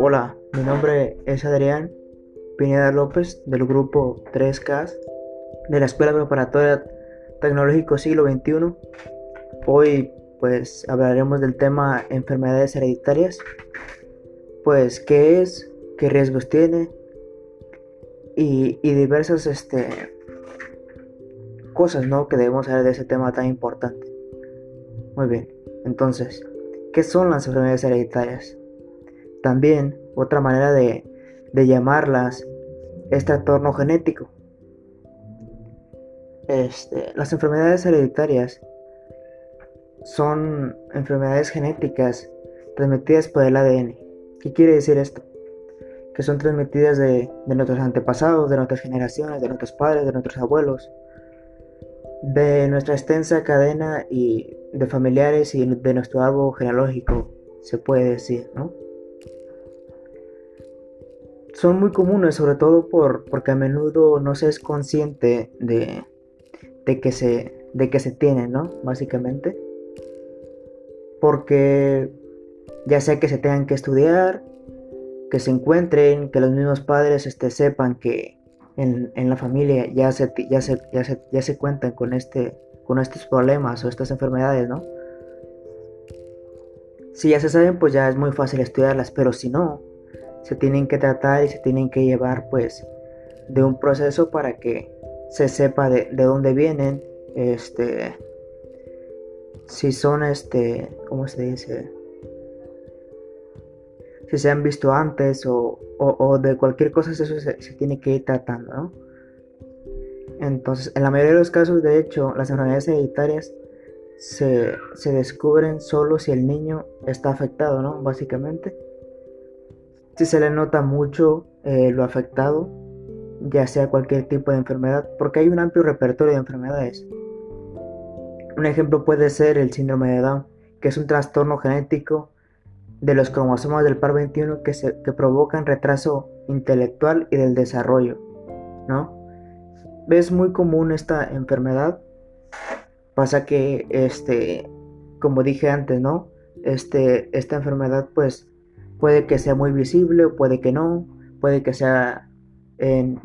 Hola, mi nombre es Adrián Pineda López del grupo 3K de la Escuela Preparatoria Tecnológico Siglo XXI. Hoy pues hablaremos del tema enfermedades hereditarias. Pues qué es, qué riesgos tiene y, diversas este, cosas ¿no? que debemos saber de ese tema tan importante. Muy bien, entonces, ¿qué son las enfermedades hereditarias? También otra manera de, llamarlas es trastorno genético. Este, las enfermedades hereditarias son enfermedades genéticas transmitidas por el ADN. ¿Qué quiere decir esto? Que son transmitidas de, de nuestros antepasados, de nuestras generaciones, de nuestros padres, de nuestros abuelos, de nuestra extensa cadena y de familiares y de nuestro árbol genealógico, se puede decir, ¿no? Son muy comunes, sobre todo por, porque a menudo no se es consciente de, de, que, se, de que se tienen, ¿no? Básicamente. Porque ya sea que se tengan que estudiar, que se encuentren, que los mismos padres este, sepan que en, la familia ya se, ya, se, ya, se, ya se cuentan con, este, con estos problemas o estas enfermedades, ¿no? Si ya se saben, pues ya es muy fácil estudiarlas, pero si no, se tienen que tratar y se tienen que llevar pues de un proceso para que se sepa de, dónde vienen, este, si son este, ¿cómo se dice? Si se han visto antes o, de cualquier cosa, eso se, tiene que ir tratando, ¿no? Entonces, en la mayoría de los casos, de hecho, las enfermedades hereditarias se, se descubren solo si el niño está afectado, ¿no? Básicamente si se le nota mucho eh, lo afectado, ya sea cualquier tipo de enfermedad, porque hay un amplio repertorio de enfermedades. Un ejemplo puede ser el síndrome de Down, que es un trastorno genético de los cromosomas del par 21 que, se, que provocan retraso intelectual y del desarrollo, ¿no? Es muy común esta enfermedad. Pasa que, este, como dije antes, ¿no? Este, esta enfermedad pues Puede que sea muy visible o puede que no, puede que sea en,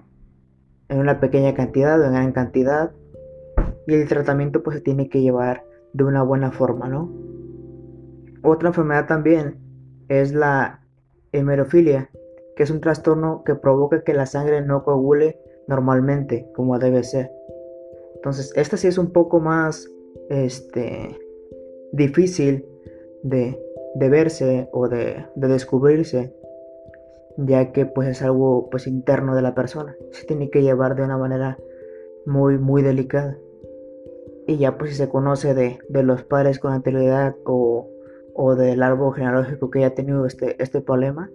una pequeña cantidad o en gran cantidad. Y el tratamiento pues se tiene que llevar de una buena forma, ¿no? Otra enfermedad también es la hemerofilia, que es un trastorno que provoca que la sangre no coagule normalmente como debe ser. Entonces, esta sí es un poco más este, difícil de, de verse o de, descubrirse, ya que pues es algo pues interno de la persona. Se tiene que llevar de una manera muy muy delicada. Y ya pues si se conoce de, los padres con anterioridad o, o, del árbol genealógico que haya tenido este, este problema,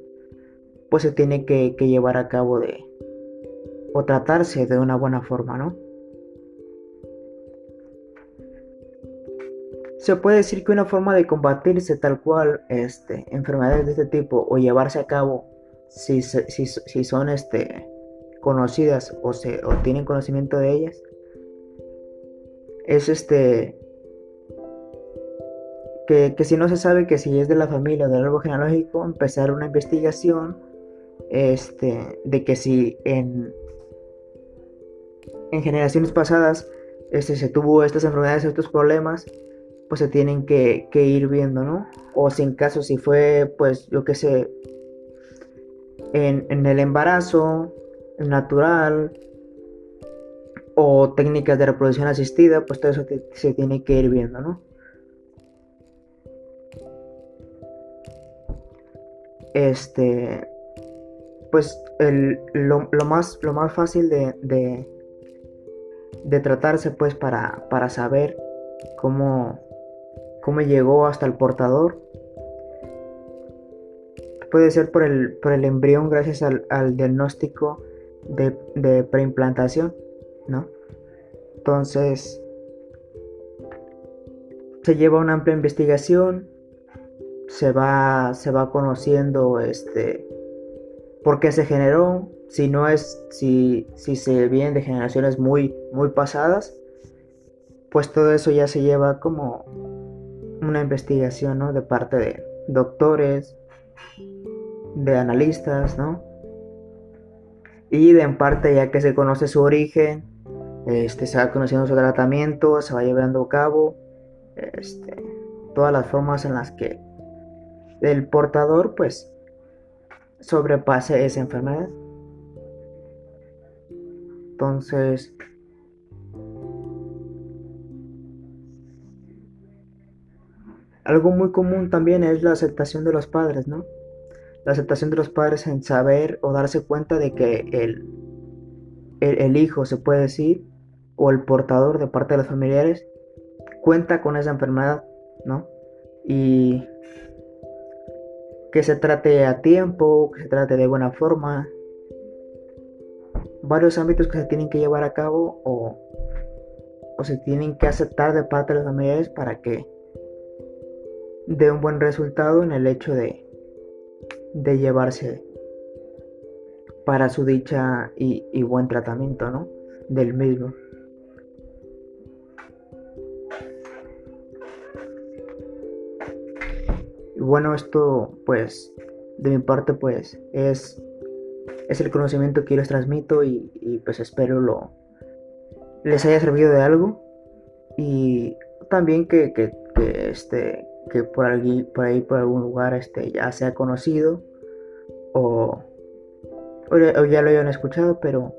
pues se tiene que, que llevar a cabo de o tratarse de una buena forma, ¿no? Se puede decir que una forma de combatirse tal cual este, enfermedades de este tipo o llevarse a cabo si, si, son este, conocidas o, se, o tienen conocimiento de ellas es este que, si no se sabe que si es de la familia o del árbol genealógico empezar una investigación este, de que si en, en generaciones pasadas este, se tuvo estas enfermedades, estos problemas, pues se tienen que, ir viendo, ¿no? O si en caso si fue, pues yo qué sé, en, el embarazo natural o técnicas de reproducción asistida, pues todo eso se tiene que ir viendo, ¿no? Este, pues lo, más, lo más fácil de, de, de tratarse, pues para, para saber cómo, cómo llegó hasta el portador. Puede ser por el, por el embrión gracias al, diagnóstico de, preimplantación, ¿no? Entonces, se lleva una amplia investigación, se va, se va conociendo este, por qué se generó, si no es, si, si se viene de generaciones muy, muy pasadas, pues todo eso ya se lleva como una investigación ¿no? de parte de doctores, de analistas, ¿no? Y de en parte ya que se conoce su origen, este, se va conociendo su tratamiento, se va llevando a cabo, este, todas las formas en las que el portador pues sobrepase esa enfermedad. Entonces, algo muy común también es la aceptación de los padres, ¿no? La aceptación de los padres en saber o darse cuenta de que el, el, hijo, se puede decir, o el portador de parte de los familiares, cuenta con esa enfermedad, ¿no? Y que se trate a tiempo, que se trate de buena forma. Varios ámbitos que se tienen que llevar a cabo o, o se tienen que aceptar de parte de los familiares para que dé un buen resultado en el hecho de, de llevarse para su dicha y, y buen tratamiento, ¿no? Del mismo. Y bueno, esto pues de mi parte pues es, es el conocimiento que yo les transmito y, pues espero lo les haya servido de algo y también que, que, que este que por, allí, por ahí por algún lugar este ya sea conocido o, o, ya lo hayan escuchado pero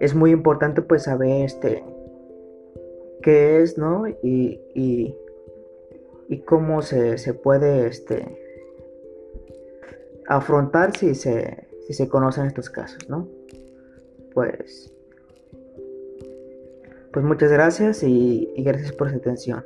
es muy importante pues saber este qué es no y, y y cómo se, puede este, afrontar si se, si se conocen estos casos, ¿no? Pues, pues muchas gracias y, y gracias por su atención.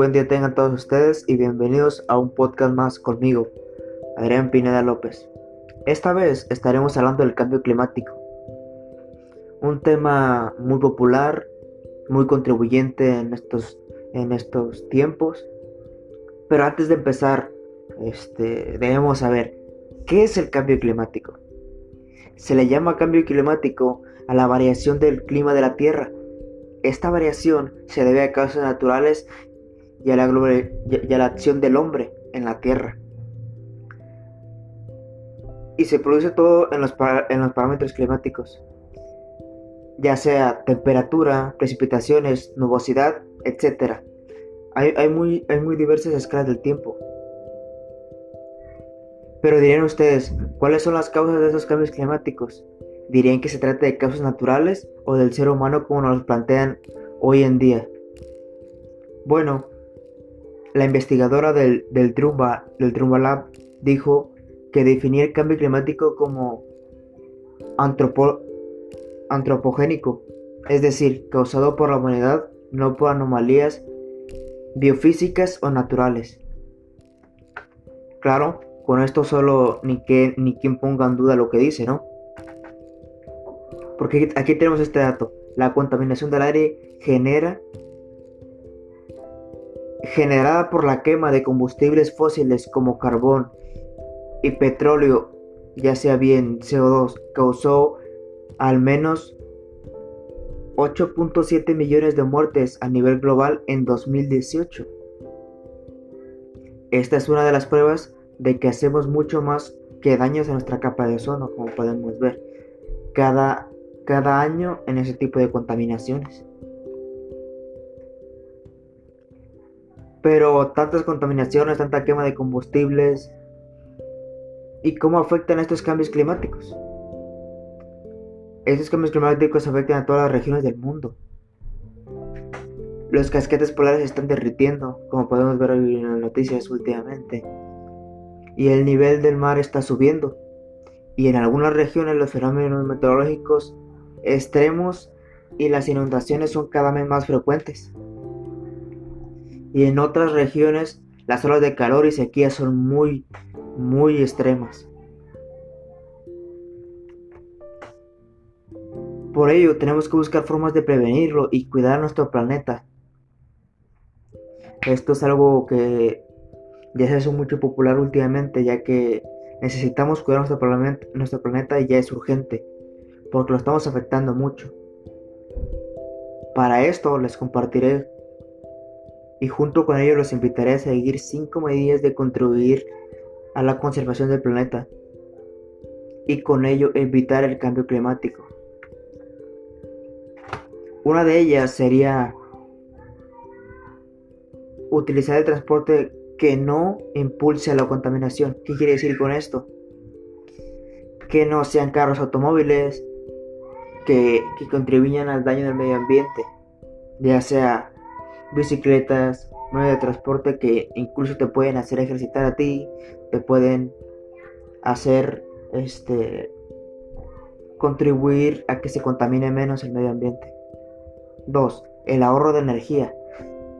Buen día tengan todos ustedes y bienvenidos a un podcast más conmigo, Adrián Pineda López. Esta vez estaremos hablando del cambio climático, un tema muy popular, muy contribuyente en estos, en estos tiempos. Pero antes de empezar, este, debemos saber qué es el cambio climático. Se le llama cambio climático a la variación del clima de la Tierra. Esta variación se debe a causas naturales y a la, acción del hombre en la Tierra y se produce todo en los, en los parámetros climáticos, ya sea temperatura, precipitaciones, nubosidad, etc. Hay, hay, muy, hay muy diversas escalas del tiempo. Pero dirían ustedes, ¿cuáles son las causas de esos cambios climáticos? ¿Dirían que se trata de causas naturales o del ser humano como nos plantean hoy en día? Bueno, la investigadora del, del, Trumba, del Lab dijo que definía el cambio climático como antropogénico, es decir, causado por la humanidad, no por anomalías biofísicas o naturales. Claro, con esto solo ni que ni quien ponga en duda lo que dice, ¿no? Porque aquí tenemos este dato. La contaminación del aire genera generada por la quema de combustibles fósiles como carbón, y petróleo, ya sea bien CO2, causó al menos 8.7 millones de muertes a nivel global en 2018. Esta es una de las pruebas de que hacemos mucho más que daños a nuestra capa de ozono, como podemos ver, cada, cada año en ese tipo de contaminaciones. Pero tantas contaminaciones, tanta quema de combustibles, ¿Y cómo afectan estos cambios climáticos? Estos cambios climáticos afectan a todas las regiones del mundo. Los casquetes polares están derritiendo, como podemos ver en las noticias últimamente. Y el nivel del mar está subiendo. Y en algunas regiones los fenómenos meteorológicos extremos y las inundaciones son cada vez más frecuentes. Y en otras regiones las olas de calor y sequía son muy muy extremas. Por ello tenemos que buscar formas de prevenirlo y cuidar nuestro planeta. Esto es algo que ya se hace mucho popular últimamente ya que Necesitamos cuidar nuestro nuestro planeta y ya es urgente, porque lo estamos afectando mucho. Para esto les compartiré y junto con ello los invitaré a seguir 5 medidas de contribuir a la conservación del planeta y con ello evitar el cambio climático. Una de ellas sería utilizar el transporte que no impulse la contaminación. ¿Qué quiere decir con esto? Que no sean carros automóviles que, que contribuyan al daño del medio ambiente, ya sea bicicletas, medios de transporte que incluso te pueden hacer ejercitar a ti, te pueden hacer este contribuir a que se contamine menos el medio ambiente. 2. El ahorro de energía.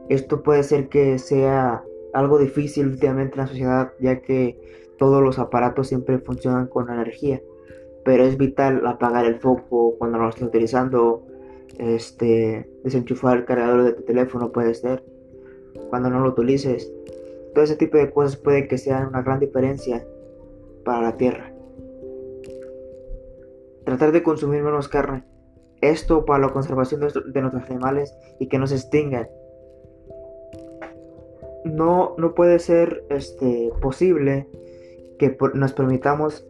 Esto puede ser que sea algo difícil últimamente en la sociedad, ya que todos los aparatos siempre funcionan con energía, pero es vital apagar el foco cuando lo estés utilizando, este, desenchufar el cargador de tu teléfono puede ser, cuando no lo utilices. Todo ese tipo de cosas puede que sean una gran diferencia para la tierra. Tratar de consumir menos carne. Esto para la conservación de nuestros animales y que no se extingan. No, no puede ser este, posible que nos permitamos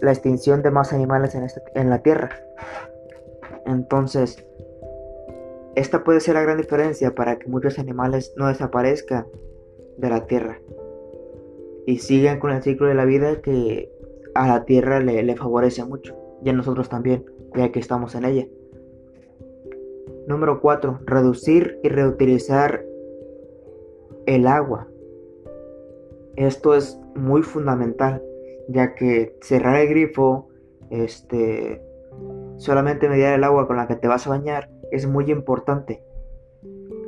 la extinción de más animales en, este, en la Tierra. Entonces, esta puede ser la gran diferencia para que muchos animales no desaparezcan de la Tierra y sigan con el ciclo de la vida que a la Tierra le, favorece mucho y a nosotros también, ya que estamos en ella. Número 4. Reducir y reutilizar el agua. Esto es muy fundamental, ya que cerrar el grifo, este, solamente mediar el agua con la que te vas a bañar es muy importante.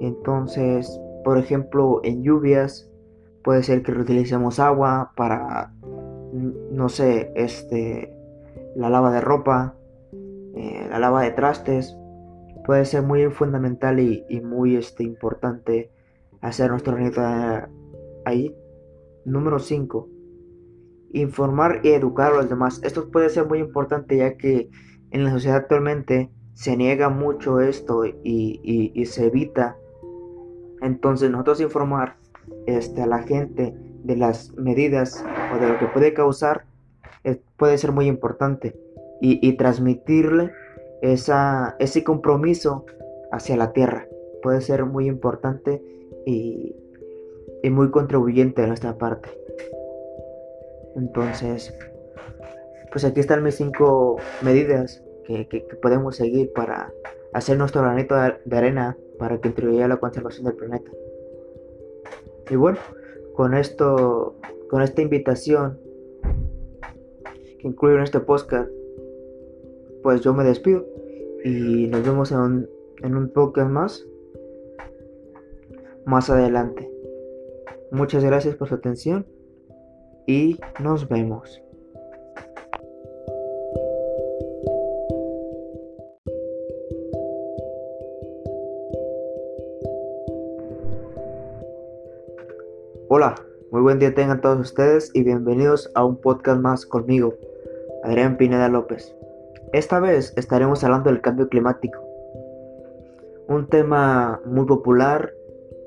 Entonces, por ejemplo, en lluvias puede ser que reutilicemos agua para, no sé, este, la lava de ropa, eh, la lava de trastes. Puede ser muy fundamental y, muy este, importante hacer nuestro granito ahí. Número 5. Informar y educar a los demás. Esto puede ser muy importante ya que en la sociedad actualmente se niega mucho esto y, se evita. Entonces nosotros informar este, a la gente de las medidas o de lo que puede causar puede ser muy importante y, transmitirle ese compromiso hacia la tierra puede ser muy importante y, muy contribuyente de nuestra parte. Entonces, pues aquí están mis cinco medidas que, podemos seguir para hacer nuestro granito de arena para que contribuya a la conservación del planeta. Y bueno, con esto, con esta invitación que incluyo en este podcast, pues yo me despido y nos vemos en un, en un podcast más más adelante. Muchas gracias por su atención y nos vemos. Buen día tengan todos ustedes y bienvenidos a un podcast más conmigo, Adrián Pineda López. Esta vez estaremos hablando del cambio climático, un tema muy popular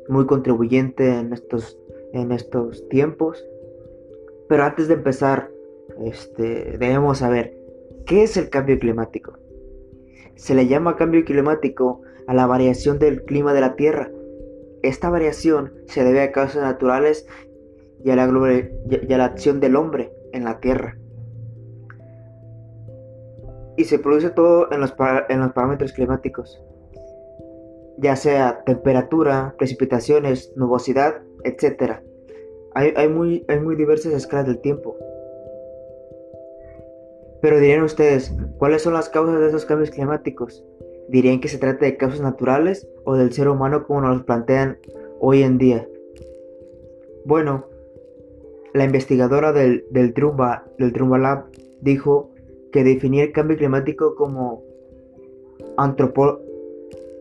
muy contribuyente en estos, en estos tiempos. Pero antes de empezar, este, debemos saber qué es el cambio climático. Se le llama cambio climático a la variación del clima de la Tierra. Esta variación se debe a causas naturales y a la, y a la acción del hombre en la Tierra. Y se produce todo en los, en los parámetros climáticos ya sea temperatura, precipitaciones, nubosidad, etc. Hay, muy, hay muy diversas escalas del tiempo. Pero dirían ustedes, ¿cuáles son las causas de esos cambios climáticos? ¿Dirían que se trata de causas naturales o del ser humano como nos plantean hoy en día? Bueno, la investigadora del, del, Trumba, del Lab dijo que definir el cambio climático como antropo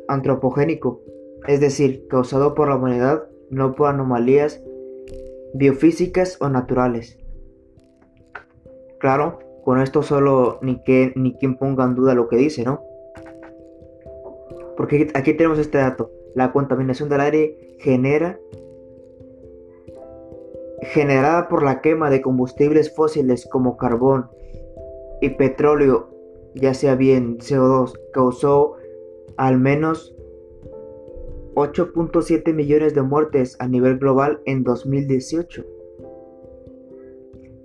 antropogénico, es decir, causado por la humanidad, no por anomalías biofísicas o naturales. Claro, con esto solo ni que ni quien ponga en duda lo que dice, ¿no? Porque aquí tenemos este dato. La contaminación del aire genera generada por la quema de combustibles fósiles como carbón y petróleo, ya sea bien CO2, causó al menos 8.7 millones de muertes a nivel global en 2018.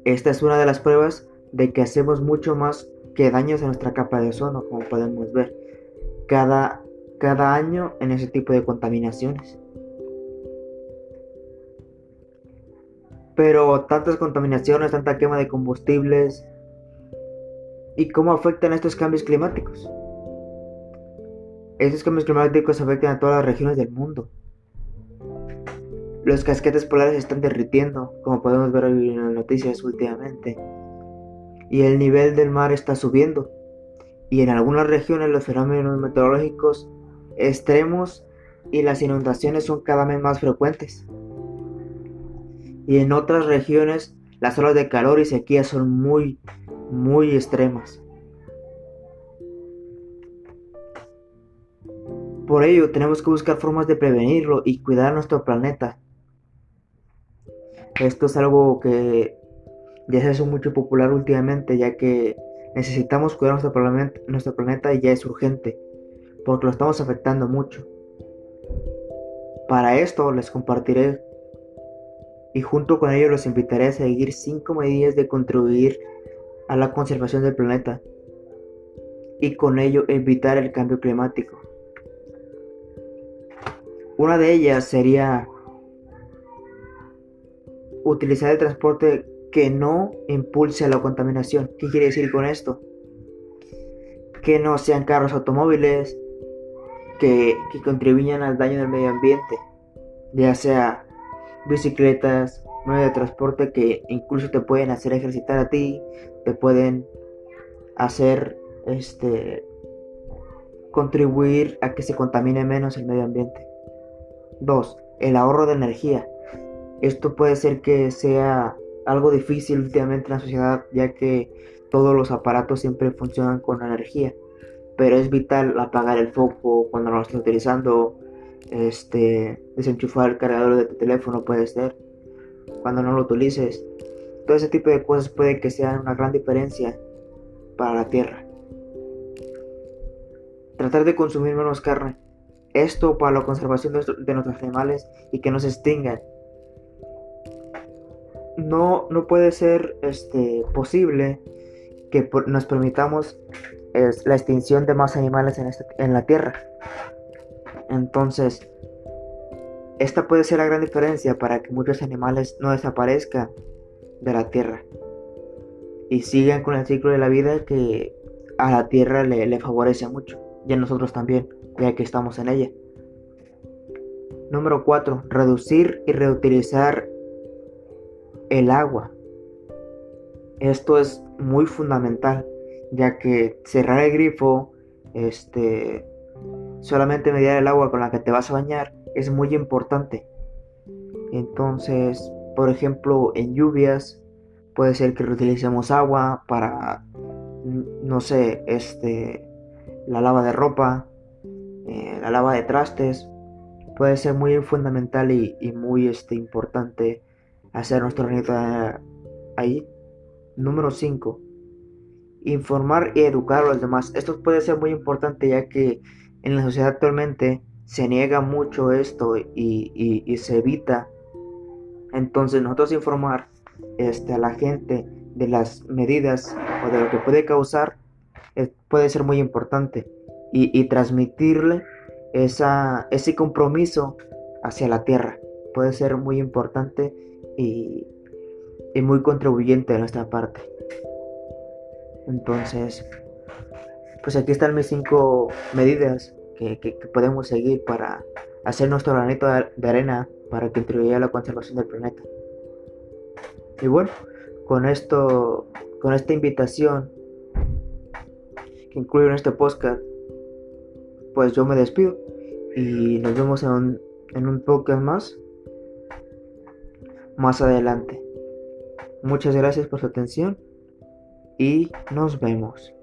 Esta es una de las pruebas de que hacemos mucho más que daños a nuestra capa de ozono, como podemos ver, cada, cada año en ese tipo de contaminaciones. Pero tantas contaminaciones, tanta quema de combustibles, ¿y cómo afectan estos cambios climáticos? Estos cambios climáticos afectan a todas las regiones del mundo. Los casquetes polares se están derritiendo, como podemos ver en las noticias últimamente. Y el nivel del mar está subiendo. Y en algunas regiones los fenómenos meteorológicos extremos y las inundaciones son cada vez más frecuentes. Y en otras regiones las olas de calor y sequía son muy, muy extremas. Por ello, tenemos que buscar formas de prevenirlo y cuidar nuestro planeta. Esto es algo que ya se hace mucho popular últimamente, ya que necesitamos cuidar nuestro nuestro planeta y ya es urgente, porque lo estamos afectando mucho. Para esto les compartiré y junto con ello los invitaré a seguir 5 medidas de contribuir a la conservación del planeta y con ello evitar el cambio climático. Una de ellas sería utilizar el transporte que no impulse a la contaminación. ¿Qué quiere decir con esto? Que no sean carros automóviles que, contribuyan al daño del medio ambiente, ya sea bicicletas, medios de transporte que incluso te pueden hacer ejercitar a ti, te pueden hacer este contribuir a que se contamine menos el medio ambiente. 2. El ahorro de energía. Esto puede ser que sea algo difícil últimamente en la sociedad ya que todos los aparatos siempre funcionan con energía. Pero es vital apagar el foco cuando lo estés utilizando. Este, desenchufar el cargador de tu teléfono puede ser. Cuando no lo utilices. Todo ese tipo de cosas puede que sean una gran diferencia para la tierra. Tratar de consumir menos carne. Esto para la conservación de, nuestros animales y que no se extingan. No, no puede ser este, posible que nos permitamos la extinción de más animales en, este, en la Tierra. Entonces, esta puede ser la gran diferencia para que muchos animales no desaparezcan de la Tierra y sigan con el ciclo de la vida que a la Tierra le, le favorece mucho y a nosotros también ya que estamos en ella. Número 4. Reducir y reutilizar el agua. Esto es muy fundamental, ya que cerrar el grifo, este, solamente medir el agua con la que te vas a bañar es muy importante. Entonces, por ejemplo, en lluvias puede ser que reutilicemos agua para, no sé, este, la lava de ropa, eh, la lava de trastes, puede ser muy fundamental y, muy este, importante hacer nuestro granito ahí. Número 5. Informar y educar a los demás. Esto puede ser muy importante ya que en la sociedad actualmente se niega mucho esto y, se evita. Entonces nosotros informar este, a la gente de las medidas o de lo que puede causar eh, puede ser muy importante y, transmitirle esa, ese compromiso hacia la tierra. Puede ser muy importante y, muy contribuyente de nuestra parte. Entonces, pues aquí están mis cinco medidas que, podemos seguir para hacer nuestro granito de arena para contribuir a la conservación del planeta. Y bueno, con esto, con esta invitación que incluyo en este podcast, pues yo me despido y nos vemos en un, en un podcast más más adelante. Muchas gracias por su atención y nos vemos.